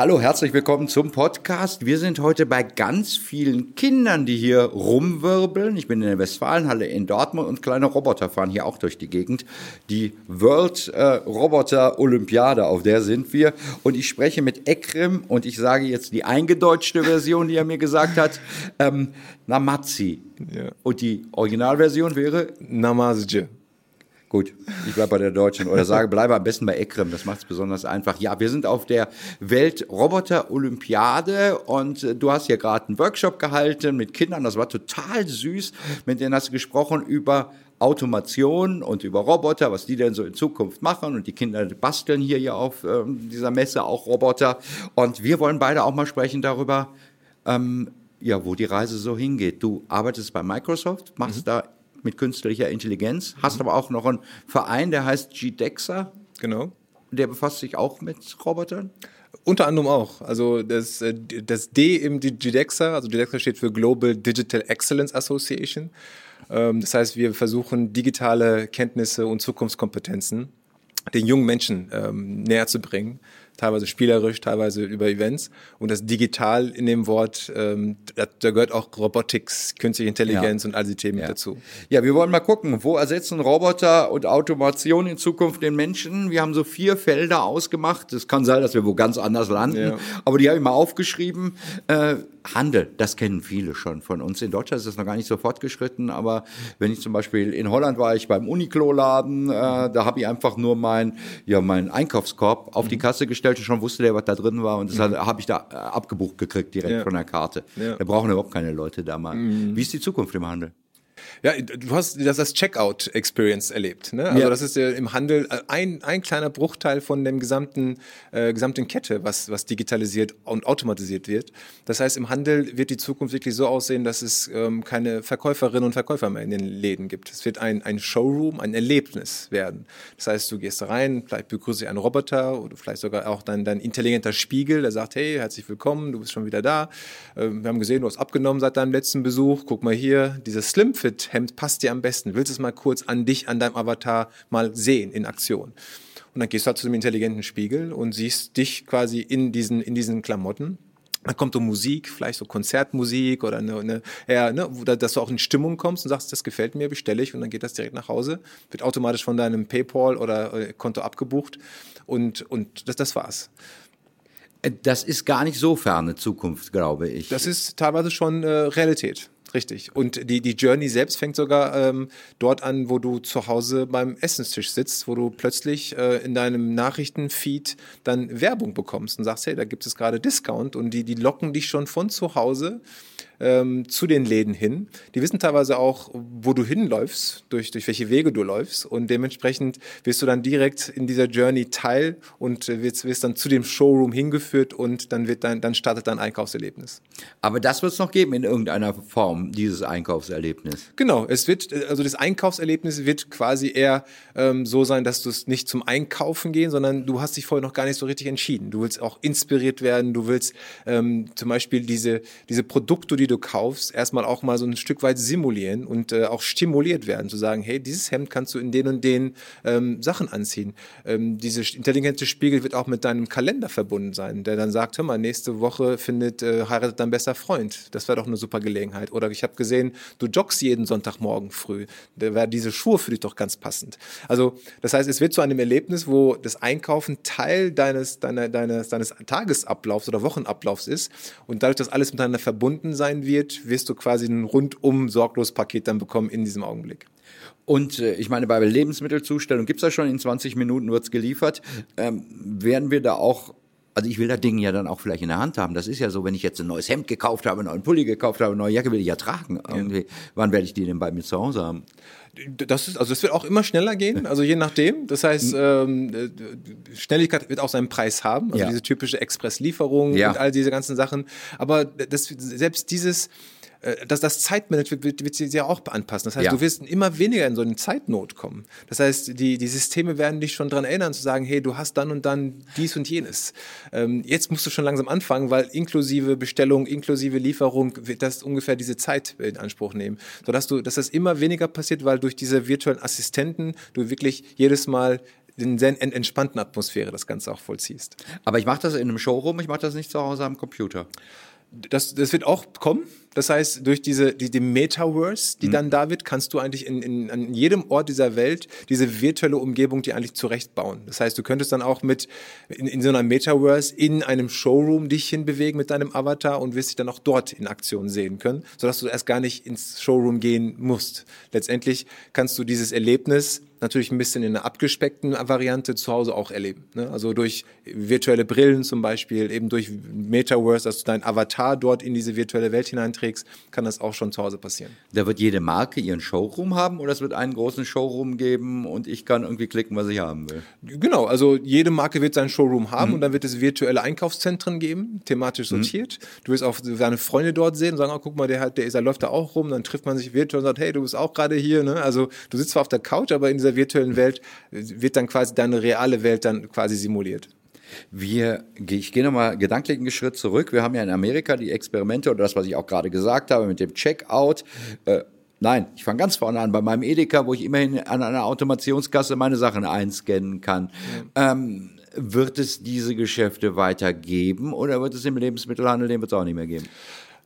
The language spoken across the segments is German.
Hallo, herzlich willkommen zum Podcast. Wir sind heute bei ganz vielen Kindern, die hier rumwirbeln. Ich bin in der Westfalenhalle in Dortmund und kleine Roboter fahren hier auch durch die Gegend. Die World äh, Roboter Olympiade, auf der sind wir. Und ich spreche mit Ekrem und ich sage jetzt die eingedeutschte Version, die er mir gesagt hat. Ähm, Namazi. Ja. Und die Originalversion wäre? Namazje. Gut, ich bleibe bei der Deutschen oder sage, bleibe am besten bei Ekrem, das macht es besonders einfach. Ja, wir sind auf der Welt-Roboter-Olympiade und äh, du hast hier gerade einen Workshop gehalten mit Kindern, das war total süß. Mit denen hast du gesprochen über Automation und über Roboter, was die denn so in Zukunft machen. Und die Kinder basteln hier ja auf ähm, dieser Messe auch Roboter. Und wir wollen beide auch mal sprechen darüber, ähm, ja, wo die Reise so hingeht. Du arbeitest bei Microsoft, machst mhm. da mit künstlicher Intelligenz, hast mhm. aber auch noch einen Verein, der heißt GDEXA. Genau. Der befasst sich auch mit Robotern? Unter anderem auch. Also das, äh, das D im GDEXA, also GDEXA steht für Global Digital Excellence Association. Ähm, das heißt, wir versuchen digitale Kenntnisse und Zukunftskompetenzen den jungen Menschen ähm, näher zu bringen teilweise spielerisch, teilweise über Events. Und das Digital in dem Wort, ähm, da, da gehört auch Robotics, Künstliche Intelligenz ja. und all die Themen ja. dazu. Ja, wir wollen mal gucken, wo ersetzen Roboter und Automation in Zukunft den Menschen? Wir haben so vier Felder ausgemacht. Es kann sein, dass wir wo ganz anders landen, ja. aber die habe ich mal aufgeschrieben. Äh, Handel, das kennen viele schon von uns. In Deutschland ist das noch gar nicht so fortgeschritten, aber wenn ich zum Beispiel in Holland war, ich beim Uniqlo-Laden, äh, da habe ich einfach nur mein, ja, meinen Einkaufskorb auf die mhm. Kasse gestellt und schon wusste der, was da drin war und das mhm. habe ich da äh, abgebucht gekriegt direkt ja. von der Karte. Ja. Da brauchen überhaupt keine Leute da mal. Mhm. Wie ist die Zukunft im Handel? Ja, du hast das, das Checkout-Experience erlebt. Ne? Also ja. das ist ja im Handel äh, ein, ein kleiner Bruchteil von dem gesamten, äh, gesamten Kette, was, was digitalisiert und automatisiert wird. Das heißt, im Handel wird die Zukunft wirklich so aussehen, dass es ähm, keine Verkäuferinnen und Verkäufer mehr in den Läden gibt. Es wird ein, ein Showroom, ein Erlebnis werden. Das heißt, du gehst rein, vielleicht begrüßt dich ein Roboter oder vielleicht sogar auch dein, dein intelligenter Spiegel, der sagt, hey, herzlich willkommen, du bist schon wieder da. Ähm, wir haben gesehen, du hast abgenommen seit deinem letzten Besuch. Guck mal hier, dieses Slimfit Hemd passt dir am besten? Willst du es mal kurz an dich, an deinem Avatar mal sehen in Aktion? Und dann gehst du halt zu dem intelligenten Spiegel und siehst dich quasi in diesen, in diesen Klamotten. Dann kommt so Musik, vielleicht so Konzertmusik oder eine, eine ja, ne, dass du auch in Stimmung kommst und sagst, das gefällt mir, bestelle ich und dann geht das direkt nach Hause, wird automatisch von deinem PayPal oder äh, Konto abgebucht und, und das, das war's. Das ist gar nicht so ferne Zukunft, glaube ich. Das ist teilweise schon äh, Realität. Richtig. Und die, die Journey selbst fängt sogar ähm, dort an, wo du zu Hause beim Essenstisch sitzt, wo du plötzlich äh, in deinem Nachrichtenfeed dann Werbung bekommst und sagst, hey, da gibt es gerade Discount und die, die locken dich schon von zu Hause ähm, zu den Läden hin. Die wissen teilweise auch, wo du hinläufst, durch, durch welche Wege du läufst und dementsprechend wirst du dann direkt in dieser Journey teil und äh, wirst, wirst dann zu dem Showroom hingeführt und dann wird dein, dann startet dein Einkaufserlebnis. Aber das wird es noch geben in irgendeiner Form, dieses Einkaufserlebnis. Genau, es wird, also das Einkaufserlebnis wird quasi eher ähm, so sein, dass du es nicht zum Einkaufen gehen, sondern du hast dich vorher noch gar nicht so richtig entschieden. Du willst auch inspiriert werden, du willst ähm, zum Beispiel diese, diese Produkte, die du kaufst, erstmal auch mal so ein Stück weit simulieren und äh, auch stimuliert werden, zu sagen, hey, dieses Hemd kannst du in den und den ähm, Sachen anziehen. Ähm, diese intelligente Spiegel wird auch mit deinem Kalender verbunden sein, der dann sagt, hör mal, nächste Woche findet äh, heiratet dein bester Freund. Das wäre doch eine super Gelegenheit. Oder ich habe gesehen, du joggst jeden Sonntagmorgen früh. Da wäre diese Schuhe für dich doch ganz passend. Also das heißt, es wird zu einem Erlebnis, wo das Einkaufen Teil deines, deiner, deines, deines Tagesablaufs oder Wochenablaufs ist und dadurch, dass alles miteinander verbunden sein sein wird, wirst du quasi ein rundum sorglos Paket dann bekommen in diesem Augenblick. Und äh, ich meine, bei Lebensmittelzustellung gibt es das schon, in 20 Minuten wird es geliefert. Ähm, werden wir da auch also ich will das Ding ja dann auch vielleicht in der Hand haben. Das ist ja so, wenn ich jetzt ein neues Hemd gekauft habe, einen neuen Pulli gekauft habe, eine neue Jacke will ich ja tragen. Irgendwie. Ja. Wann werde ich die denn bei mir zu Hause haben? Das ist, also es wird auch immer schneller gehen, also je nachdem. Das heißt, hm. ähm, Schnelligkeit wird auch seinen Preis haben, also ja. diese typische Expresslieferung ja. und all diese ganzen Sachen. Aber das, selbst dieses äh, dass das Zeitmanagement wird, wird sich ja auch anpassen. Das heißt, ja. du wirst immer weniger in so eine Zeitnot kommen. Das heißt, die, die Systeme werden dich schon daran erinnern, zu sagen, hey, du hast dann und dann dies und jenes. Ähm, jetzt musst du schon langsam anfangen, weil inklusive Bestellung, inklusive Lieferung wird das ungefähr diese Zeit in Anspruch nehmen. Sodass du, dass das immer weniger passiert, weil durch diese virtuellen Assistenten du wirklich jedes Mal in sehr entspannten Atmosphäre das Ganze auch vollziehst. Aber ich mache das in einem Showroom, ich mache das nicht zu Hause am Computer. Das, das wird auch kommen. Das heißt, durch diese die, die Metaverse, die mhm. dann da wird, kannst du eigentlich in, in, an jedem Ort dieser Welt diese virtuelle Umgebung die eigentlich zurechtbauen. Das heißt, du könntest dann auch mit in, in so einer Metaverse in einem Showroom dich hinbewegen mit deinem Avatar und wirst dich dann auch dort in Aktion sehen können, sodass du erst gar nicht ins Showroom gehen musst. Letztendlich kannst du dieses Erlebnis natürlich ein bisschen in einer abgespeckten Variante zu Hause auch erleben. Ne? Also durch virtuelle Brillen zum Beispiel, eben durch Metaverse, dass du dein Avatar dort in diese virtuelle Welt hineinträgst, kann das auch schon zu Hause passieren. Da wird jede Marke ihren Showroom haben oder es wird einen großen Showroom geben und ich kann irgendwie klicken, was ich haben will? Genau, also jede Marke wird seinen Showroom haben mhm. und dann wird es virtuelle Einkaufszentren geben, thematisch mhm. sortiert. Mhm. Du wirst auch deine Freunde dort sehen und sagen, oh, guck mal, der, hat, der, ist, der läuft da auch rum, dann trifft man sich virtuell und sagt, hey, du bist auch gerade hier. Ne? Also du sitzt zwar auf der Couch, aber in dieser virtuellen Welt wird dann quasi deine reale Welt dann quasi simuliert. Wir, ich gehe nochmal gedanklich einen Schritt zurück. Wir haben ja in Amerika die Experimente oder das, was ich auch gerade gesagt habe mit dem Checkout. Äh, nein, ich fange ganz vorne an, bei meinem Edeka, wo ich immerhin an einer Automationskasse meine Sachen einscannen kann. Ja. Ähm, wird es diese Geschäfte weitergeben oder wird es im Lebensmittelhandel, den wird es auch nicht mehr geben?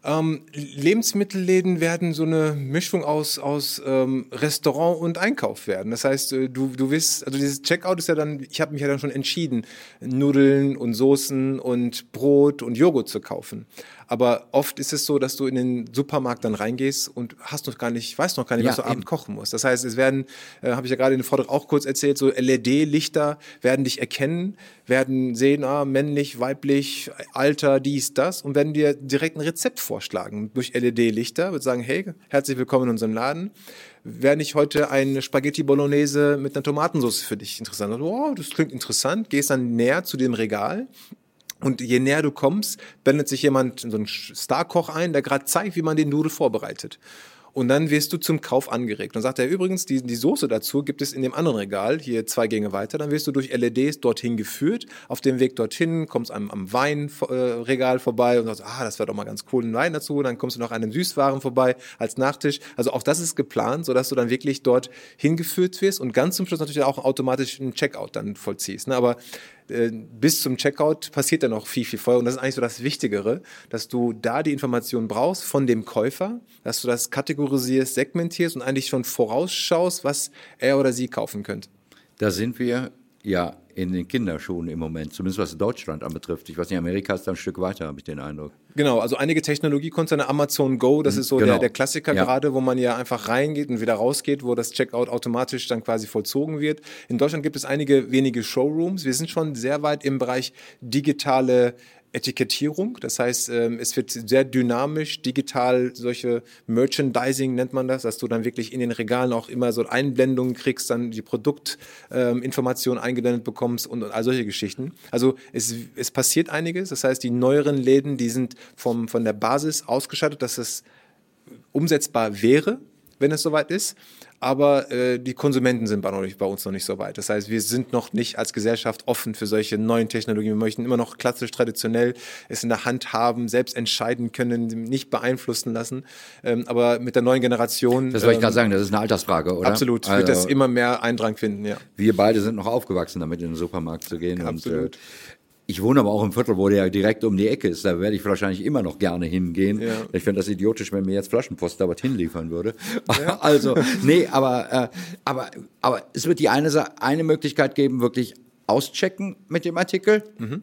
Ähm, Lebensmittelläden werden so eine Mischung aus, aus ähm, Restaurant und Einkauf werden. Das heißt, äh, du, du wirst, also dieses Checkout ist ja dann, ich habe mich ja dann schon entschieden, Nudeln und Soßen und Brot und Joghurt zu kaufen. Aber oft ist es so, dass du in den Supermarkt dann reingehst und hast noch gar nicht, weißt noch gar nicht, ja, was du eben. abend kochen musst. Das heißt, es werden, äh, habe ich ja gerade in dem Vortrag auch kurz erzählt, so LED-Lichter werden dich erkennen, werden sehen, ah, männlich, weiblich, Alter, dies, das und werden dir direkt ein Rezept vorschlagen durch LED-Lichter, wird sagen, hey, herzlich willkommen in unserem Laden wäre nicht heute eine Spaghetti Bolognese mit einer Tomatensauce für dich interessant? Oh, das klingt interessant. Gehst dann näher zu dem Regal und je näher du kommst, blendet sich jemand so ein Starkoch ein, der gerade zeigt, wie man den Nudel vorbereitet. Und dann wirst du zum Kauf angeregt. Und sagt er übrigens, die, die Soße dazu gibt es in dem anderen Regal, hier zwei Gänge weiter. Dann wirst du durch LEDs dorthin geführt. Auf dem Weg dorthin kommst du am, am Weinregal vorbei und sagst, ah, das wäre doch mal ganz cool, ein Wein dazu. Dann kommst du noch an den Süßwaren vorbei als Nachtisch. Also auch das ist geplant, sodass du dann wirklich dort hingeführt wirst und ganz zum Schluss natürlich auch automatisch einen Checkout dann vollziehst. Ne? Aber bis zum Checkout passiert dann noch viel, viel vorher. Und das ist eigentlich so das Wichtigere, dass du da die Informationen brauchst von dem Käufer, dass du das kategorisierst, segmentierst und eigentlich schon vorausschaust, was er oder sie kaufen könnte. Da sind wir ja in den Kinderschuhen im Moment, zumindest was Deutschland anbetrifft. Ich weiß nicht, Amerika ist da ein Stück weiter, habe ich den Eindruck. Genau, also einige Technologiekonzerne, Amazon Go, das mhm, ist so genau. der, der Klassiker ja. gerade, wo man ja einfach reingeht und wieder rausgeht, wo das Checkout automatisch dann quasi vollzogen wird. In Deutschland gibt es einige wenige Showrooms. Wir sind schon sehr weit im Bereich digitale Etikettierung. Das heißt, ähm, es wird sehr dynamisch, digital, solche Merchandising nennt man das, dass du dann wirklich in den Regalen auch immer so Einblendungen kriegst, dann die Produktinformationen ähm, eingeblendet bekommst und, all solche Geschichten. Also es, es passiert einiges. Das heißt, die neueren Läden, die sind vom, von der Basis ausgestattet, dass es umsetzbar wäre, wenn es soweit ist aber äh, die Konsumenten sind bei, nicht, bei, uns noch nicht so weit. Das heißt, wir sind noch nicht als Gesellschaft offen für solche neuen Technologien. Wir möchten immer noch klassisch traditionell es in der Hand haben, selbst entscheiden können, nicht beeinflussen lassen. Ähm, aber mit der neuen Generation. Das wollte ähm, ich gerade sagen, das ist eine Altersfrage, oder? Absolut, also, wird das immer mehr Eindrang finden, ja. Wir beide sind noch aufgewachsen, damit in den Supermarkt zu gehen. Absolut. Und, äh, ich wohne aber auch im Viertel, wo der direkt um die Ecke ist. Da werde ich wahrscheinlich immer noch gerne hingehen. Ja. Ich finde das idiotisch, wenn mir jetzt Flaschenpost da was hinliefern würde. Ja. Also, nee, aber, äh, aber, aber es wird die eine, eine Möglichkeit geben, wirklich auschecken mit dem Artikel. Mhm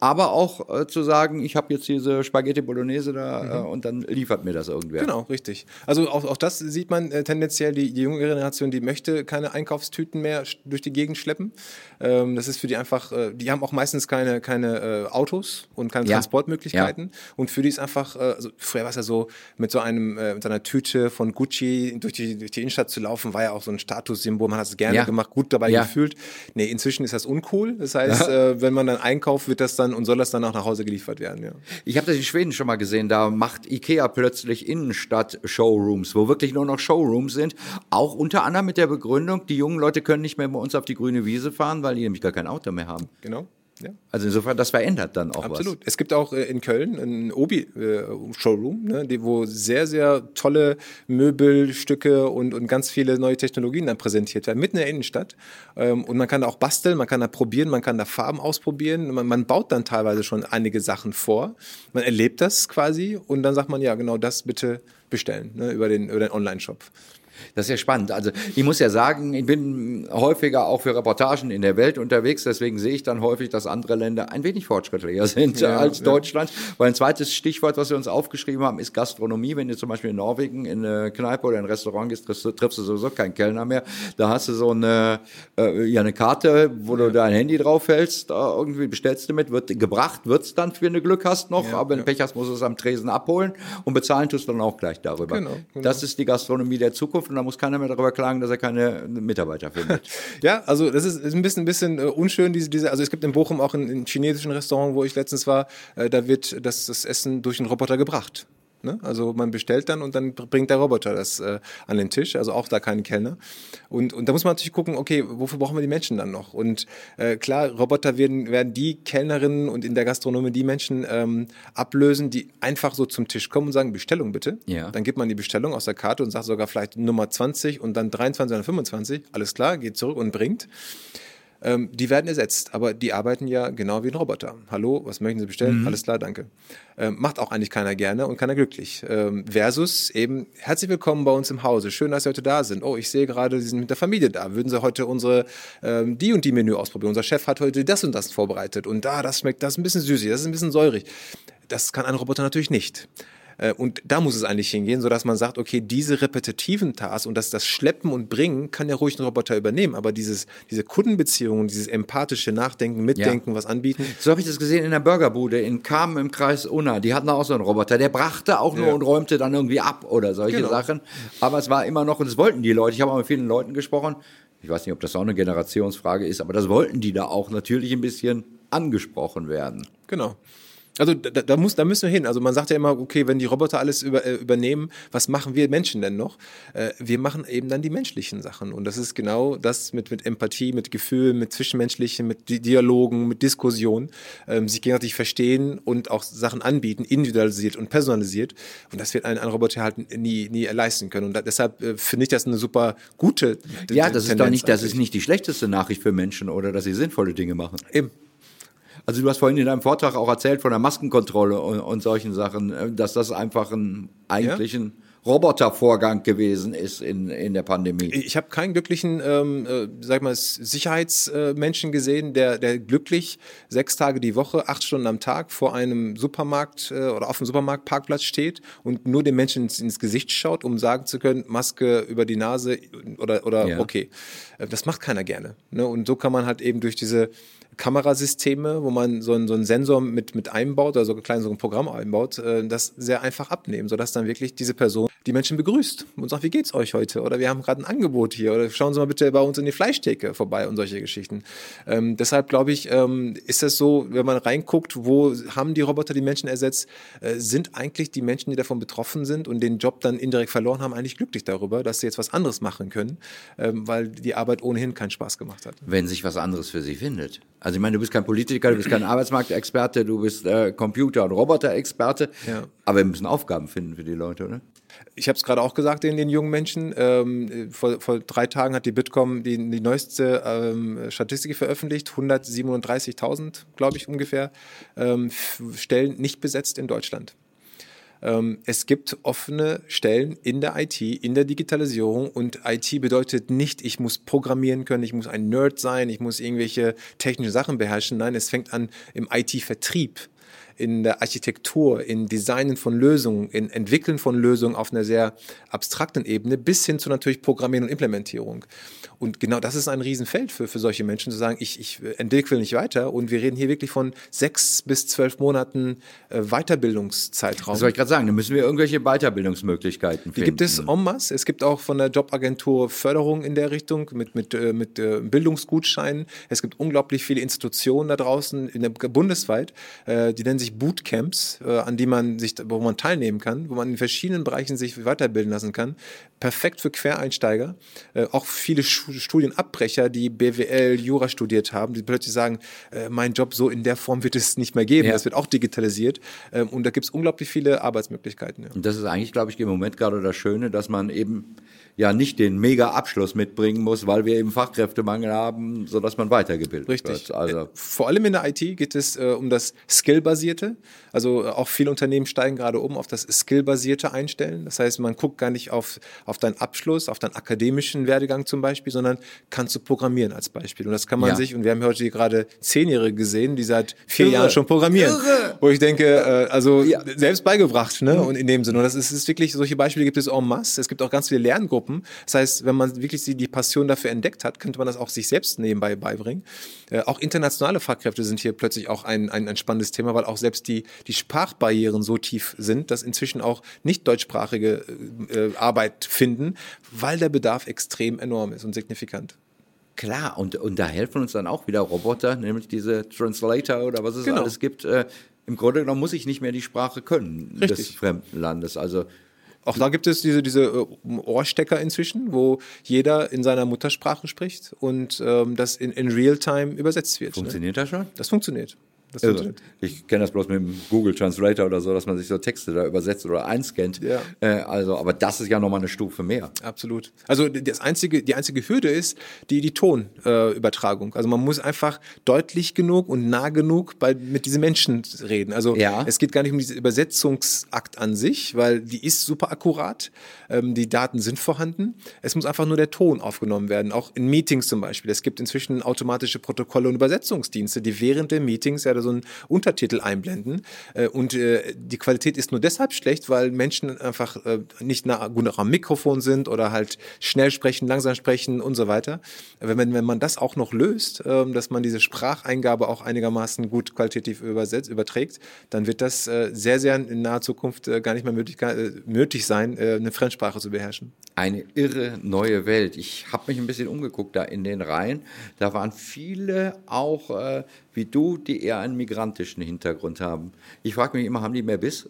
aber auch äh, zu sagen, ich habe jetzt diese Spaghetti Bolognese da mhm. äh, und dann liefert mir das irgendwer. Genau, richtig. Also auch, auch das sieht man äh, tendenziell, die, die junge Generation, die möchte keine Einkaufstüten mehr durch die Gegend schleppen. Ähm, das ist für die einfach, äh, die haben auch meistens keine, keine äh, Autos und keine ja. Transportmöglichkeiten. Ja. Und für die ist einfach, äh, also früher war es ja so, mit so einem, mit einer Tüte von Gucci durch die, durch die Innenstadt zu laufen, war ja auch so ein Statussymbol, man hat es gerne ja. gemacht, gut dabei gefühlt. Nee, inzwischen ist das uncool. Das heißt, wenn man dann einkauft, wird das dann fahren und soll das dann auch nach Hause geliefert werden. Ja. Ich habe das in Schweden schon mal gesehen, da macht Ikea plötzlich Innenstadt-Showrooms, wo wirklich nur noch Showrooms sind, auch unter anderem mit der Begründung, die jungen Leute können nicht mehr bei uns auf die grüne Wiese fahren, weil die nämlich gar kein Auto mehr haben. Genau. Ja. Also insofern, das verändert dann auch Absolut. Was. Es gibt auch äh, in Köln ein Obi-Showroom, äh, ne, wo sehr, sehr tolle Möbelstücke und, und ganz viele neue Technologien dann präsentiert werden, mitten in der Innenstadt. Ähm, und man kann da auch basteln, man kann da probieren, man kann da Farben ausprobieren. Man, man baut dann teilweise schon einige Sachen vor. Man erlebt das quasi und dann sagt man, ja, genau das bitte bestellen ne, über den, über den Online-Shop. Das ist ja spannend. Also ich muss ja sagen, ich bin häufiger auch für Reportagen in der Welt unterwegs, deswegen sehe ich dann häufig, dass andere Länder ein wenig fortschrittlicher sind ja, als ja. Deutschland. Weil ein zweites Stichwort, was wir uns aufgeschrieben haben, ist Gastronomie. Wenn du zum Beispiel in Norwegen in eine Kneipe oder ein Restaurant gehst, triffst du, triffst du sowieso keinen Kellner mehr. Da hast du so eine, äh, ja, eine Karte, wo du dein Handy drauf hältst, irgendwie bestellst du mit, wird gebracht, wird's dann, wenn du Glück hast noch, aber wenn du Pech hast, musst du es am Tresen abholen und bezahlen tust du dann auch gleich darüber. Genau, genau. Das ist die Gastronomie der Zukunft und da muss keiner mehr darüber klagen, dass er keine Mitarbeiter findet. ja, also das ist, ist ein bisschen, ein bisschen äh, unschön, diese, diese, also es gibt in Bochum auch ein, ein chinesischen Restaurant, wo ich letztens war, äh, da wird das, das Essen durch einen Roboter gebracht. Ne? Also man bestellt dann und dann bringt der Roboter das äh, an den Tisch, also auch da kein Kellner. Und, und da muss man natürlich gucken, okay, wofür brauchen wir die Menschen dann noch? Und äh, klar, Roboter werden, werden die Kellnerinnen und in der Gastronomie die Menschen ähm, ablösen, die einfach so zum Tisch kommen und sagen, Bestellung bitte. Ja. Dann gibt man die Bestellung aus der Karte und sagt sogar vielleicht Nummer 20 und dann 23 oder 25. Alles klar, geht zurück und bringt. Ähm, die werden ersetzt, aber die arbeiten ja genau wie ein Roboter. Hallo, was möchten Sie bestellen? Mhm. Alles klar, danke. Ähm, macht auch eigentlich keiner gerne und keiner glücklich. Ähm, versus eben, herzlich willkommen bei uns im Hause. Schön, dass Sie heute da sind. Oh, ich sehe gerade, Sie sind mit der Familie da. Würden Sie heute unsere, ähm, die und die Menü ausprobieren? Unser Chef hat heute das und das vorbereitet. Und da, das schmeckt, das ist ein bisschen süßig, das ist ein bisschen säurig. Das kann ein Roboter natürlich nicht. Äh, und da muss es eigentlich hingehen, sodass man sagt, okay, diese repetitiven Tasks und das, das Schleppen und Bringen kann ja ruhig ein Roboter übernehmen, aber dieses, diese Kundenbeziehungen, dieses empathische Nachdenken, Mitdenken, ja. was anbieten. So habe ich das gesehen in der Burgerbude in Kamen im Kreis Unna. Die hatten auch so einen Roboter, der brachte auch nur ja. und räumte dann irgendwie ab oder solche genau. Sachen. Aber es war immer noch, und das wollten die Leute. Ich habe auch mit vielen Leuten gesprochen. Ich weiß nicht, ob das auch eine Generationsfrage ist, aber das wollten die da auch natürlich ein bisschen angesprochen werden. Genau. Also da, da, muss, da müssen wir hin. Also man sagt ja immer, okay, wenn die Roboter alles über, äh, übernehmen, was machen wir Menschen denn noch? Äh, wir machen eben dann die menschlichen Sachen. Und das ist genau das mit, mit Empathie, mit Gefühl, mit Zwischenmenschlichen, mit Dialogen, mit Diskussion, ähm, sich gegenseitig verstehen und auch Sachen anbieten, individualisiert und personalisiert. Und das wird ein, ein Roboter halt nie, nie leisten können. Und da, deshalb äh, finde ich das eine super gute Ja, das Tendenz ist doch nicht, das ist nicht die schlechteste Nachricht für Menschen oder dass sie sinnvolle Dinge machen. Eben. Also du hast vorhin in deinem Vortrag auch erzählt von der Maskenkontrolle und, und solchen Sachen, äh, dass das einfach ein eigentlichen ja? Robotervorgang gewesen ist in, in der Pandemie. Ich habe keinen glücklichen, ähm, äh, sag mal, Sicherheitsmenschen gesehen, der, der glücklich sechs Tage die Woche, acht Stunden am Tag vor einem Supermarkt äh, oder auf dem Supermarktparkplatz steht und nur den Menschen ins, ins, Gesicht schaut, um sagen zu können, Maske über die Nase oder, oder ja. okay. Äh, das macht keiner gerne. Ne? Und so kann man halt eben durch diese Kamerasysteme, wo man so einen, so einen Sensor mit, mit einbaut oder so ein kleines so ein Programm einbaut, äh, das sehr einfach abnehmen, sodass dann wirklich diese Person die Menschen begrüßt und sagt, wie geht's euch heute? Oder wir haben gerade ein Angebot hier oder schauen Sie mal bitte bei uns in die Fleischtheke vorbei und solche Geschichten. Ähm, deshalb glaube ich, ähm, ist es so, wenn man reinguckt, wo haben die Roboter die Menschen ersetzt, äh, sind eigentlich die Menschen, die davon betroffen sind und den Job dann indirekt verloren haben, eigentlich glücklich darüber, dass sie jetzt was anderes machen können, ähm, weil die Arbeit ohnehin keinen Spaß gemacht hat. Wenn sich was anderes für sie findet. Also ich meine, du bist kein Politiker, du bist kein Arbeitsmarktexperte, du bist äh, Computer- und Roboterexperte, ja. aber wir müssen Aufgaben finden für die Leute, oder? Ich habe es gerade auch gesagt den, den jungen Menschen. Ähm, vor, vor, drei Tagen hat die Bitkom die, die neueste ähm, Statistik veröffentlicht. 137.000, glaube ich ungefähr, ähm, Stellen nicht besetzt in Deutschland. Ähm, es gibt offene Stellen in der IT, in der Digitalisierung und IT bedeutet nicht, ich muss programmieren können, ich muss ein Nerd sein, ich muss irgendwelche technische Sachen beherrschen. Nein, es fängt an im IT-Vertrieb in der Architektur, in Designen von Lösungen, in Entwickeln von Lösungen auf einer sehr abstrakten Ebene bis hin zu natürlich Programmieren und Implementierung. Und genau das ist ein Riesenfeld für, für solche Menschen, zu sagen, ich, ich entwickle nicht weiter. Und wir reden hier wirklich von sechs bis zwölf Monaten äh, Weiterbildungszeitraum. Das wollte ich gerade sagen, da müssen wir irgendwelche Weiterbildungsmöglichkeiten finden. Die gibt es en masse. Es gibt auch von der Jobagentur Förderung in der Richtung mit, mit, äh, mit äh, Bildungsgutscheinen. Es gibt unglaublich viele Institutionen da draußen, in der, bundesweit, die nennen sich Bootcamps, äh, an die man sich, wo man teilnehmen kann, wo man in verschiedenen Bereichen sich weiterbilden lassen kann. Perfekt für Quereinsteiger. Äh, auch viele Studienabbrecher, die BWL, Jura studiert haben, die plötzlich sagen, äh, mein Job so in der Form wird es nicht mehr geben. Ja. Das wird auch digitalisiert. Ähm, und da gibt es unglaublich viele Arbeitsmöglichkeiten. Ja. Und das ist eigentlich, glaube ich, im Moment gerade das Schöne, dass man eben ja nicht den Mega-Abschluss mitbringen muss, weil wir eben Fachkräftemangel haben, sodass man weitergebildet Richtig. wird. Also äh, Vor allem in der IT geht es äh, um das Skill-basierte. Also äh, auch viele Unternehmen steigen gerade um auf das Skill-basierte Einstellen. Das heißt, man guckt gar nicht auf, auf deinen Abschluss, auf deinen akademischen Werdegang zum Beispiel, sondern kannst du programmieren als Beispiel. Und das kann man ja. sich, und wir haben heute gerade Zehnjährige gesehen, die seit vier Irre. Jahren schon programmieren. Irre. Wo ich denke, äh, also ja. selbst beigebracht, ne? Und in dem Sinne. Und das ist, ist wirklich, solche Beispiele gibt es en masse. Es gibt auch ganz viele Lerngruppen Gruppen. Das heißt, wenn man wirklich die Passion dafür entdeckt hat, könnte man das auch sich selbst nebenbei beibringen. Äh, auch internationale Fachkräfte sind hier plötzlich auch ein, ein, ein spannendes Thema, weil auch selbst die, die Sprachbarrieren so tief sind, dass inzwischen auch nicht deutschsprachige äh, Arbeit finden, weil der Bedarf extrem enorm ist und signifikant. Klar, und, und da helfen uns dann auch wieder Roboter, nämlich diese Translator oder was es genau. alles gibt. Äh, Im Grunde genommen muss ich nicht mehr die Sprache können Richtig. des fremden Landes. Also auch da gibt es diese, diese äh, Ohrstecker inzwischen, wo jeder in seiner Muttersprache spricht und ähm, das in, in Real-Time übersetzt wird. Ne? Funktioniert ne? das schon? Das funktioniert. Das also, ich kenne das bloß mit dem Google Translator oder so, dass man sich so Texte da übersetzt oder einscannt. Ja. Äh, also, aber das ist ja nochmal eine Stufe mehr. Absolut. Also das einzige, die einzige Hürde ist die, die Tonübertragung. Äh, also man muss einfach deutlich genug und nah genug bei, mit diesen Menschen reden. Also ja. es geht gar nicht um diesen Übersetzungsakt an sich, weil die ist super akkurat. Ähm, die Daten sind vorhanden. Es muss einfach nur der Ton aufgenommen werden. Auch in Meetings zum Beispiel. Es gibt inzwischen automatische Protokolle und Übersetzungsdienste, die während der Meetings ja oder so einen Untertitel einblenden. Äh, und äh, die Qualität ist nur deshalb schlecht, weil Menschen einfach äh, nicht nah, gut am Mikrofon sind oder halt schnell sprechen, langsam sprechen und so weiter. Wenn man, wenn man das auch noch löst, ähm, dass man diese Spracheingabe auch einigermaßen gut qualitativ übersetzt, überträgt, dann wird das sehr, sehr in naher Zukunft gar nicht mehr möglich, nötig sein, eine Fremdsprache zu beherrschen. Eine irre neue Welt. Ich habe mich ein bisschen umgeguckt da in den Reihen. Da waren viele auch äh, wie du, die eher einen migrantischen Hintergrund haben. Ich frage mich immer, haben die mehr Biss?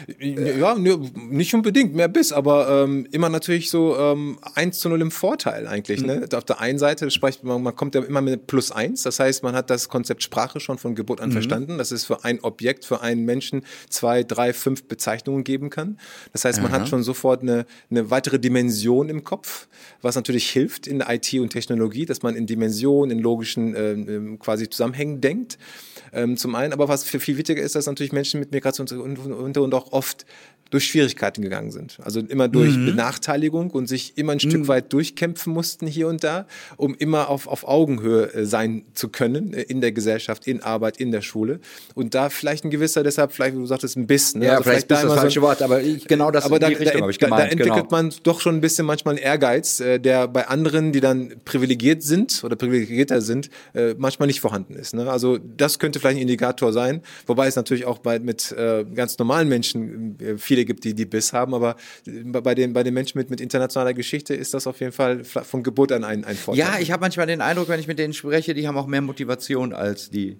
ja, nicht unbedingt mehr Biss, aber ähm, immer natürlich so ähm, 1 zu 0 im Vorteil eigentlich. Mhm. Ne? Auf der einen Seite spricht man, man kommt ja immer mit plus 1, das heißt, man hat das Konzept Sprache schon von Geburt an mhm. verstanden, dass es für ein Objekt, für einen Menschen zwei, drei, fünf Bezeichnungen geben kann. Das heißt, man Aha. hat schon sofort eine, eine weitere Dimension im Kopf, was natürlich hilft in IT und Technologie, dass man in Dimensionen, in logischen äh, quasi Zusammenhängen denkt. Ähm, zum einen, aber was für viel wichtiger ist, dass natürlich Menschen mit Migrationshintergrund auch oft durch Schwierigkeiten gegangen sind. Also immer durch mhm. Benachteiligung und sich immer ein Stück mhm. weit durchkämpfen mussten hier und da, um immer auf, auf Augenhöhe äh, sein zu können äh, in der Gesellschaft, in Arbeit, in der Schule. Und da vielleicht ein gewisser, deshalb vielleicht, du sagtest, ein bisschen. Ne? Ja, also vielleicht, vielleicht ist das falsche so, Wort, aber ich, genau das aber da, da, da, gemeint, da, entwickelt genau. man doch schon ein bisschen manchmal einen Ehrgeiz, äh, der bei anderen, die dann privilegiert sind oder privilegierter sind, manchmal nicht vorhanden ist. Ne? Also das könnte vielleicht ein Indikator sein, wobei es natürlich auch bei, mit ganz normalen Menschen viele viele gibt, die die Biss haben, aber bei den, bei den Menschen mit, mit internationaler Geschichte ist das auf jeden Fall von Geburt an ein, ein Vorteil. Ja, ich habe manchmal den Eindruck, wenn ich mit denen spreche, die haben auch mehr Motivation als die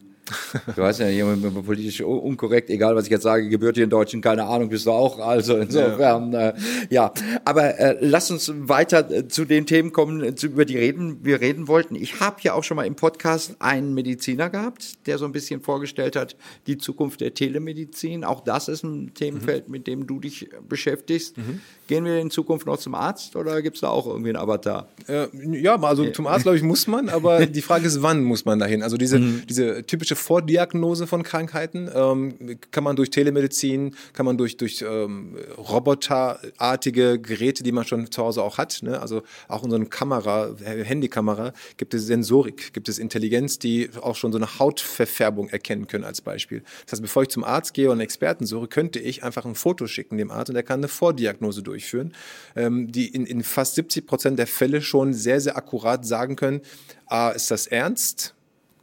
Du weißt ja, jemand politisch unkorrekt, egal was ich jetzt sage, gebürtigen Deutschen, keine Ahnung, bist du auch. Also insofern, ja. Äh, ja. Aber äh, lass uns weiter äh, zu den Themen kommen, zu, über die reden, wir reden wollten. Ich habe ja auch schon mal im Podcast einen Mediziner gehabt, der so ein bisschen vorgestellt hat, die Zukunft der Telemedizin. Auch das ist ein Themenfeld, mhm. mit dem du dich beschäftigst. Mhm. Gehen wir in Zukunft noch zum Arzt oder gibt es da auch irgendwie einen Avatar? Äh, ja, also zum Arzt, glaube ich, muss man, aber die Frage ist, wann muss man dahin? Also diese, mhm. diese typische technische Vordiagnose von Krankheiten. Ähm, kann man durch Telemedizin, kann man durch, durch ähm, roboterartige Geräte, die man schon zu Hause auch hat, ne? also auch einer Kamera, Handykamera, gibt es Sensorik, gibt es Intelligenz, die auch schon so eine Hautverfärbung erkennen können als Beispiel. Das heißt, bevor ich zum Arzt gehe und einen Experten suche, könnte ich einfach ein Foto schicken dem Arzt und er kann eine Vordiagnose durchführen, ähm, die in, in fast 70 Prozent der Fälle schon sehr, sehr akkurat sagen können, ah, ist das ernst?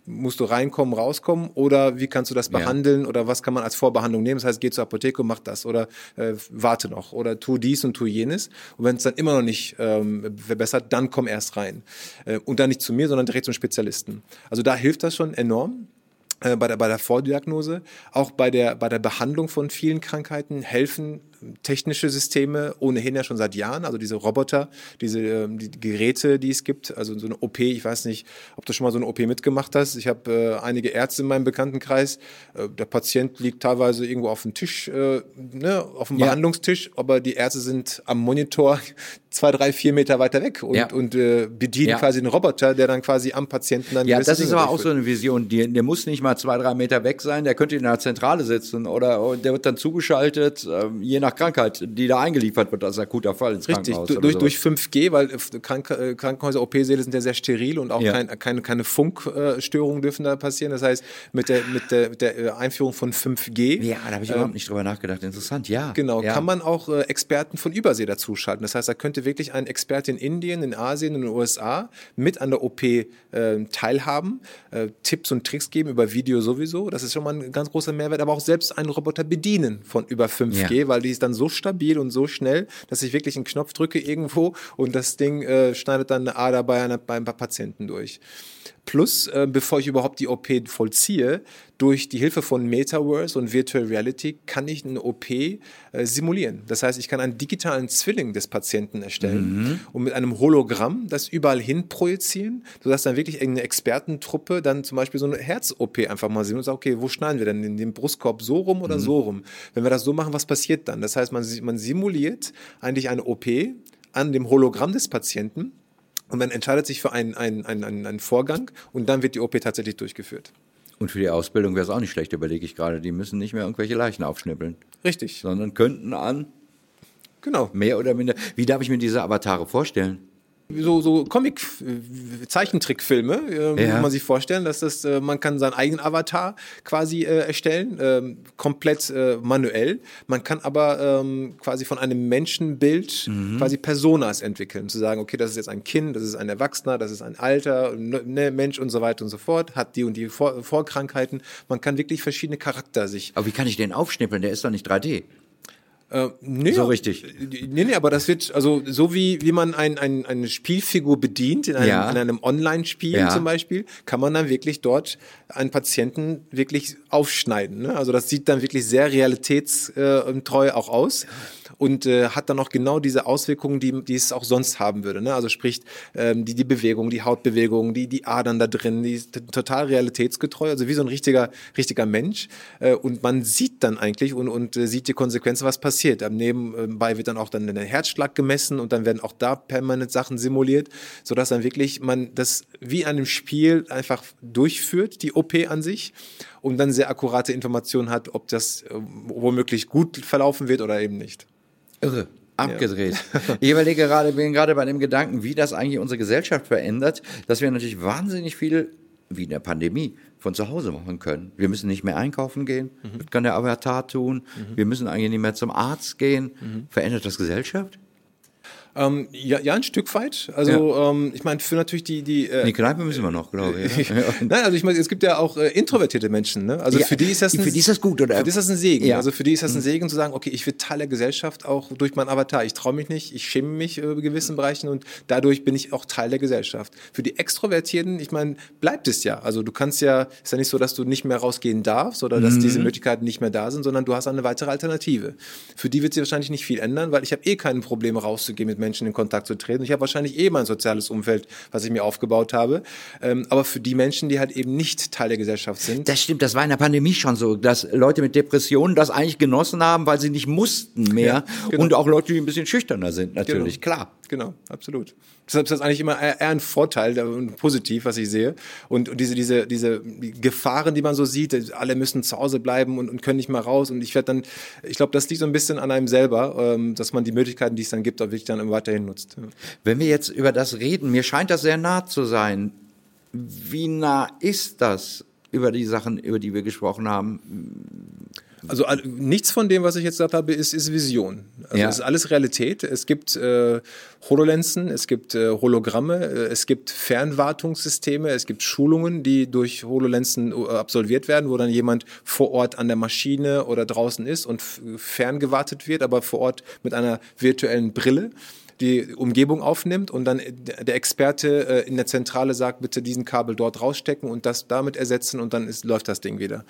Musst du reinkommen, rauskommen oder wie kannst du das behandeln ja. oder was kann man als Vorbehandlung nehmen? Das heißt, geh zur Apotheke und mach das oder äh, warte noch oder tu dies und tu jenes. Und wenn es dann immer noch nicht ähm, verbessert, dann komm erst rein. Äh, und dann nicht zu mir, sondern direkt zum Spezialisten. Also da hilft das schon enorm äh, bei der, bei der Vordiagnose, auch bei der, bei der Behandlung von vielen Krankheiten helfen technische Systeme ohnehin ja schon seit Jahren, also diese Roboter, diese ähm, die Geräte, die es gibt, also so eine OP, ich weiß nicht, ob du schon mal so eine OP mitgemacht hast. Ich habe äh, einige Ärzte in meinem Bekanntenkreis. Äh, der Patient liegt teilweise irgendwo auf dem Tisch, äh, ne, auf dem ja. Behandlungstisch, aber die Ärzte sind am Monitor zwei, drei, vier Meter weiter weg und, ja. und äh, bedienen ja. quasi einen Roboter, der dann quasi am Patienten dann Ja, das Dinge ist aber auch so eine Vision. Die, der muss nicht mal zwei, drei Meter weg sein, der könnte in der Zentrale sitzen oder der wird dann zugeschaltet, äh, je nach nach Krankheit, die da eingeliefert wird als akuter Fall ins Richtig, Krankenhaus. durch, durch 5G, weil äh, Krank äh, Krankenhäuser, OP-Säle sind ja sehr steril und auch ja. kein, keine, keine Funkstörungen dürfen da passieren. Das heißt, mit der, mit der, mit der äh, Einführung von 5G. Ja, da habe ich ähm, überhaupt nicht drüber nachgedacht. Interessant, ja. Genau, ja. kann man auch äh, Experten von Übersee dazuschalten. Das heißt, da könnte wirklich ein Experte in Indien, in Asien, in den USA mit an der OP äh, teilhaben, äh, Tipps und Tricks geben über Video sowieso. Das ist schon mal ein ganz großer Mehrwert, aber auch selbst einen Roboter bedienen von über 5G, ja. weil die ist dann so stabil und so schnell, dass ich wirklich einen Knopf drücke irgendwo und das Ding äh, schneidet dann eine Ader bei, einer, bei ein paar Patienten durch. Plus, äh, bevor ich überhaupt die OP vollziehe, durch die Hilfe von Metaverse und Virtual Reality kann ich eine OP äh, simulieren. Das heißt, ich kann einen digitalen Zwilling des Patienten erstellen mhm. und mit einem Hologramm das überall hin projizieren, sodass dann wirklich eine Expertentruppe dann zum Beispiel so eine Herz-OP einfach mal sehen und sagt, okay, wo schneiden wir denn? In dem Brustkorb so rum oder mhm. so rum? Wenn wir das so machen, was passiert dann? Das heißt, man, man simuliert eigentlich eine OP an dem Hologramm des Patienten und man entscheidet sich für einen, einen, einen, einen Vorgang und dann wird die OP tatsächlich durchgeführt. Und für die Ausbildung wäre es auch nicht schlecht, überlege ich gerade. Die müssen nicht mehr irgendwelche Leichen aufschnippeln. Richtig. Sondern könnten an. Genau. Mehr oder minder. Wie darf ich mir diese Avatare vorstellen? So, so Comic-Zeichentrickfilme, äh, ja. muss man sich vorstellen, dass das, äh, man kann seinen eigenen Avatar quasi äh, erstellen, ähm, komplett äh, manuell. Man kann aber ähm, quasi von einem Menschenbild mhm. quasi Personas entwickeln, zu sagen, okay, das ist jetzt ein Kind, das ist ein Erwachsener, das ist ein Alter, ne, Mensch und so weiter und so fort, hat die und die Vor Vorkrankheiten. Man kann wirklich verschiedene Charakter sich. Aber wie kann ich den aufschnippeln? Der ist doch nicht 3D. Äh, nee, so richtig. Nee, nee, aber das wird, also so wie, wie man ein, ein, eine Spielfigur bedient, in einem, ja. in einem Online-Spiel ja. zum Beispiel, kann man dann wirklich dort einen Patienten wirklich aufschneiden. Ne? Also das sieht dann wirklich sehr realitätstreu auch aus und äh, hat dann auch genau diese Auswirkungen, die, die es auch sonst haben würde. Ne? Also sprich, ähm, die, die Bewegung, die Hautbewegung, die, die Adern da drin, die ist total realitätsgetreu, also wie so ein richtiger, richtiger Mensch. Äh, und man sieht dann eigentlich und, und äh, sieht die Konsequenzen, was passiert. Am Nebenbei wird dann auch dann der Herzschlag gemessen und dann werden auch da permanent Sachen simuliert, sodass dann wirklich man das wie an einem Spiel einfach durchführt, die OP an sich und dann sehr akkurate Informationen hat, ob das äh, womöglich gut verlaufen wird oder eben nicht. Irre. Abgedreht. Ja. ich überlege gerade, bin gerade bei dem Gedanken, wie das eigentlich unsere Gesellschaft verändert, dass wir natürlich wahnsinnig viel, wie in der Pandemie, von zu Hause machen können. Wir müssen nicht mehr einkaufen gehen, mhm. das kann der Avatar tun. Mhm. Wir müssen eigentlich nicht mehr zum Arzt gehen. Mhm. Verändert das Gesellschaft? Ähm, ja, ja, ein Stück weit. Also ja. ähm, ich meine, für natürlich die die äh, die Kneipe müssen wir noch, glaube ich. Nein, also ich meine, es gibt ja auch äh, introvertierte Menschen. Ne? Also ja, für die ist das ein, für die ist das gut oder? Für die ist das ein Segen. Ja. Also für die ist das ein mhm. Segen zu sagen, okay, ich will Teil der Gesellschaft auch durch meinen Avatar. Ich traue mich nicht, ich schäme mich äh, in gewissen Bereichen und dadurch bin ich auch Teil der Gesellschaft. Für die Extrovertierten, ich meine, bleibt es ja. Also du kannst ja, ist ja nicht so, dass du nicht mehr rausgehen darfst oder dass mhm. diese Möglichkeiten nicht mehr da sind, sondern du hast eine weitere Alternative. Für die wird sich wahrscheinlich nicht viel ändern, weil ich habe eh kein Problem rauszugehen, mit Menschen in Kontakt zu treten. Ich habe wahrscheinlich eh mein soziales Umfeld, was ich mir aufgebaut habe. Ähm, aber für die Menschen, die halt eben nicht Teil der Gesellschaft sind. Das stimmt, das war in der Pandemie schon so, dass Leute mit Depressionen das eigentlich genossen haben, weil sie nicht mussten mehr. Ja, genau. Und auch Leute, die ein bisschen schüchterner sind, natürlich, genau. klar. Genau, absolut. Deshalb ist das eigentlich immer eher ein Vorteil und positiv, was ich sehe. Und, und diese, diese, diese Gefahren, die man so sieht, alle müssen zu Hause bleiben und, und können nicht mal raus. Und ich werde dann, ich glaube, das liegt so ein bisschen an einem selber, ähm, dass man die Möglichkeiten, die es dann gibt, auch wirklich dann weiterhin nutzt. Wenn wir jetzt über das reden, mir scheint das sehr nah zu sein. Wie nah ist das über die Sachen, über die wir gesprochen haben? Also nichts von dem, was ich jetzt gesagt habe, ist, ist Vision. Also ja. es ist alles Realität. Es gibt äh, HoloLensen, es gibt äh, Hologramme, äh, es gibt Fernwartungssysteme, es gibt Schulungen, die durch HoloLensen äh, absolviert werden, wo dann jemand vor Ort an der Maschine oder draußen ist und ferngewartet wird, aber vor Ort mit einer virtuellen Brille die Umgebung aufnimmt und dann der Experte äh, in der Zentrale sagt, bitte diesen Kabel dort rausstecken und das damit ersetzen und dann ist, läuft das Ding wieder.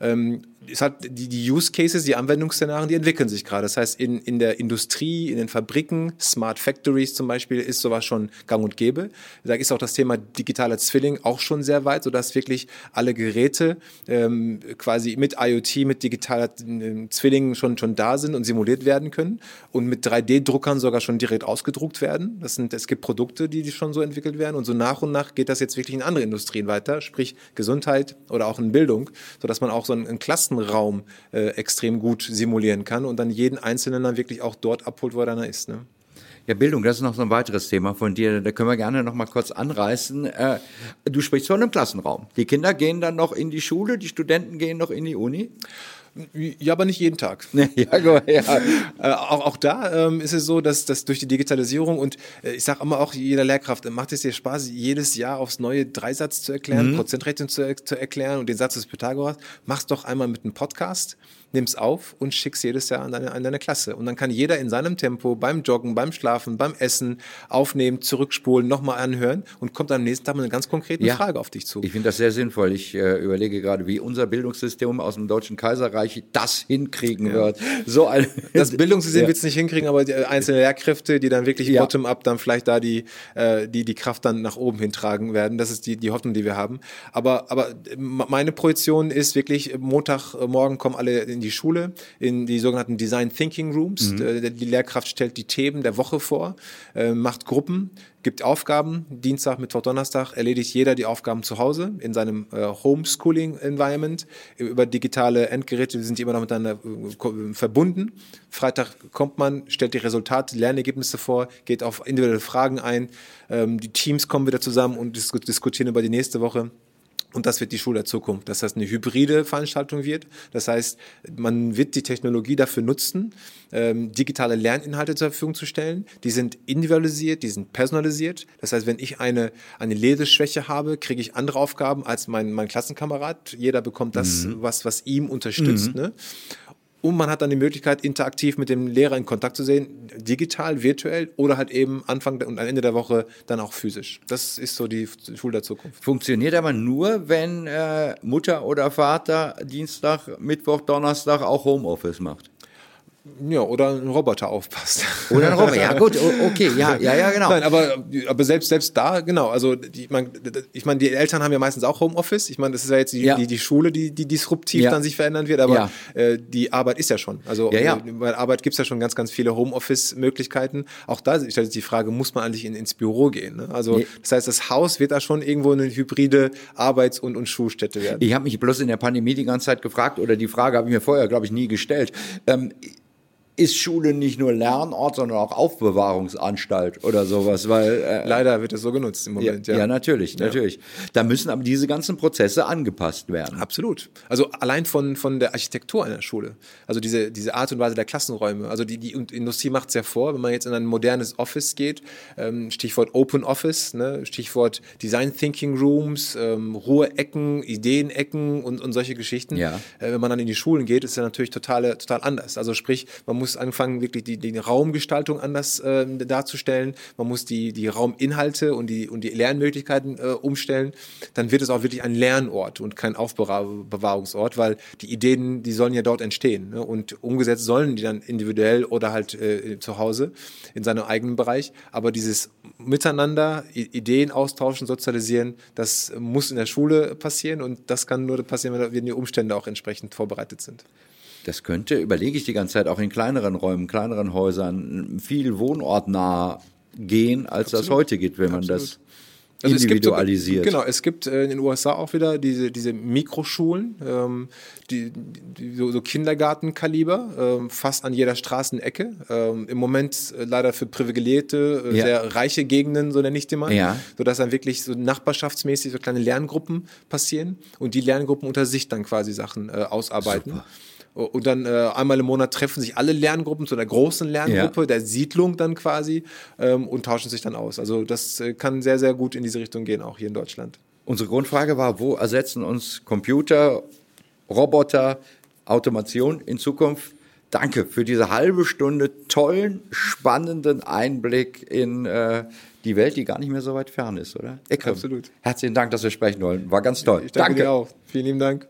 Ähm, es hat die, die Use Cases, die Anwendungsszenarien, die entwickeln sich gerade. Das heißt, in, in der Industrie, in den Fabriken, Smart Factories zum Beispiel, ist sowas schon gang und gäbe. Da ist auch das Thema digitaler Zwilling auch schon sehr weit, sodass wirklich alle Geräte ähm, quasi mit IoT, mit digitaler äh, Zwillingen schon, schon da sind und simuliert werden können und mit 3D-Druckern sogar schon direkt ausgedruckt werden. Das sind, es gibt Produkte, die, die schon so entwickelt werden und so nach und nach geht das jetzt wirklich in andere Industrien weiter, sprich Gesundheit oder auch in Bildung, sodass man auch so einen, einen Klassenraum äh, extrem gut simulieren kann und dann jeden Einzelnen dann wirklich auch dort abholt, wo er dann ist. Ne? Ja, Bildung, das ist noch so ein weiteres Thema von dir. Da können wir gerne noch mal kurz anreißen. Äh, du sprichst von einem Klassenraum. Die Kinder gehen dann noch in die Schule, die Studenten gehen noch in die Uni. Ja, aber nicht jeden Tag. ja, ja. Äh, auch, auch da ähm, ist es so, dass, dass durch die Digitalisierung und äh, ich sage immer auch jeder Lehrkraft, macht es dir Spaß, jedes Jahr aufs neue Dreisatz zu erklären, mhm. Prozentrechnung zu, zu erklären und den Satz des Pythagoras. Mach's doch einmal mit einem Podcast nimm's auf und schick's jedes Jahr an deine, an deine Klasse. Und dann kann jeder in seinem Tempo beim Joggen, beim Schlafen, beim Essen aufnehmen, zurückspulen, nochmal anhören und kommt am nächsten Tag mit einer ganz konkreten ja, Frage auf dich zu. Ich finde das sehr sinnvoll. Ich äh, überlege gerade, wie unser Bildungssystem aus dem Deutschen Kaiserreich das hinkriegen ja. wird. So ein das Bildungssystem ja. wird es nicht hinkriegen, aber die einzelne Lehrkräfte, die dann wirklich ja. bottom-up dann vielleicht da die, äh, die, die Kraft dann nach oben hintragen werden. Das ist die, die Hoffnung, die wir haben. Aber, aber meine Projektion ist wirklich, Montagmorgen kommen alle in in die Schule, in die sogenannten Design Thinking Rooms. Mhm. Die Lehrkraft stellt die Themen der Woche vor, äh, macht Gruppen, gibt Aufgaben. Dienstag, Mittwoch, Donnerstag erledigt jeder die Aufgaben zu Hause in seinem äh, Homeschooling-Environment. Über digitale Endgeräte sind die immer noch miteinander äh, verbunden. Freitag kommt man, stellt die Resultate, die Lernergebnisse vor, geht auf individuelle Fragen ein. Ähm, die Teams kommen wieder zusammen und diskutieren über die nächste Woche. Und das wird die Schule der Zukunft, dass das eine hybride Veranstaltung wird. Das heißt, man wird die Technologie dafür nutzen, ähm, digitale Lerninhalte zur Verfügung zu stellen. Die sind individualisiert, die sind personalisiert. Das heißt, wenn ich eine, eine Leseschwäche habe, kriege ich andere Aufgaben als mein, mein Klassenkamerad. Jeder bekommt das, mhm. was, was ihm unterstützt. Mhm. Ne? Und man hat dann die Möglichkeit, interaktiv mit dem Lehrer in Kontakt zu sehen, digital, virtuell oder halt eben Anfang und am Ende der Woche dann auch physisch. Das ist so die Schule der Zukunft. Funktioniert aber nur, wenn äh, Mutter oder Vater Dienstag, Mittwoch, Donnerstag auch Homeoffice macht. Ja, oder ein Roboter aufpasst. Oder ein Roboter, ja gut, okay, ja, ja, ja, genau. Nein, aber, aber selbst, selbst da, genau, also die, ich meine, ich mein, die Eltern haben ja meistens auch Homeoffice. Ich meine, das ist ja jetzt die, ja. die, die Schule, die, die disruptiv ja. dann sich verändern wird, aber äh, die Arbeit ist ja schon. Also. Äh, bei Arbeit gibt's ja schon ganz, ganz viele Homeoffice-Möglichkeiten. Auch da stellt sich die Frage, muss man eigentlich in, ins Büro gehen? Ne? Also das heißt, das Haus wird da schon irgendwo eine hybride Arbeits- und, und Schulstätte werden. Ich habe mich bloß in der Pandemie die ganze Zeit gefragt, oder die Frage habe ich mir vorher, glaube ich, nie gestellt. Ähm, ist Schule nicht nur Lernort, sondern auch Aufbewahrungsanstalt oder sowas, weil äh, leider wird es so genutzt im Moment. Ja, ja. ja natürlich, ja. natürlich. Da müssen aber diese ganzen Prozesse angepasst werden. Absolut. Also allein von von der Architektur einer Schule, also diese diese Art und Weise der Klassenräume. Also die die Industrie macht es ja vor, wenn man jetzt in ein modernes Office geht, ähm, Stichwort Open Office, ne, Stichwort Design Thinking Rooms, ähm, Ruhe-Ecken, Ideenecken und und solche Geschichten. Ja. Äh, wenn man dann in die Schulen geht, ist ja natürlich total total anders. Also sprich, man muss muss anfangen, wirklich die, die Raumgestaltung anders äh, darzustellen. Man muss die, die Rauminhalte und die, und die Lernmöglichkeiten äh, umstellen. Dann wird es auch wirklich ein Lernort und kein Aufbewahrungsort, weil die Ideen, die sollen ja dort entstehen. Ne? Und umgesetzt sollen die dann individuell oder halt äh, zu Hause in seinem eigenen Bereich. Aber dieses Miteinander, Ideen austauschen, sozialisieren, das muss in der Schule passieren und das kann nur passieren, wenn die Umstände auch entsprechend vorbereitet sind. Das könnte, überlege ich die ganze Zeit, auch in kleineren Räumen, kleineren Häusern, viel wohnortnah gehen, als Absolut. das heute geht, wenn man Absolut. das also individualisiert. Es gibt, genau, es gibt äh, in den USA auch wieder diese, diese Mikroschulen, ähm, die, die, so, so Kindergartenkaliber, ähm, fast an jeder Straßenecke. Ähm, Im Moment äh, leider für privilegierte, äh, ja. sehr reiche Gegenden, so nenne ich die mal. Ja. Sodass dann wirklich so nachbarschaftsmäßig so kleine Lerngruppen passieren und die Lerngruppen unter sich dann quasi Sachen äh, ausarbeiten. Super. Und dann äh, einmal im Monat treffen sich alle Lerngruppen zu einer großen Lerngruppe, ja. der Siedlung dann quasi, ähm, und tauschen sich dann aus. Also das äh, kann sehr, sehr gut in diese Richtung gehen, auch hier in Deutschland. Unsere Grundfrage war, wo ersetzen uns Computer, Roboter, Automation in Zukunft? Danke für diese halbe Stunde tollen, spannenden Einblick in äh, die Welt, die gar nicht mehr so weit fern ist, oder? Ekrem, Absolut. Herzlichen Dank, dass wir sprechen wollen. War ganz toll. Ich danke, danke. dir auch. Vielen lieben Dank.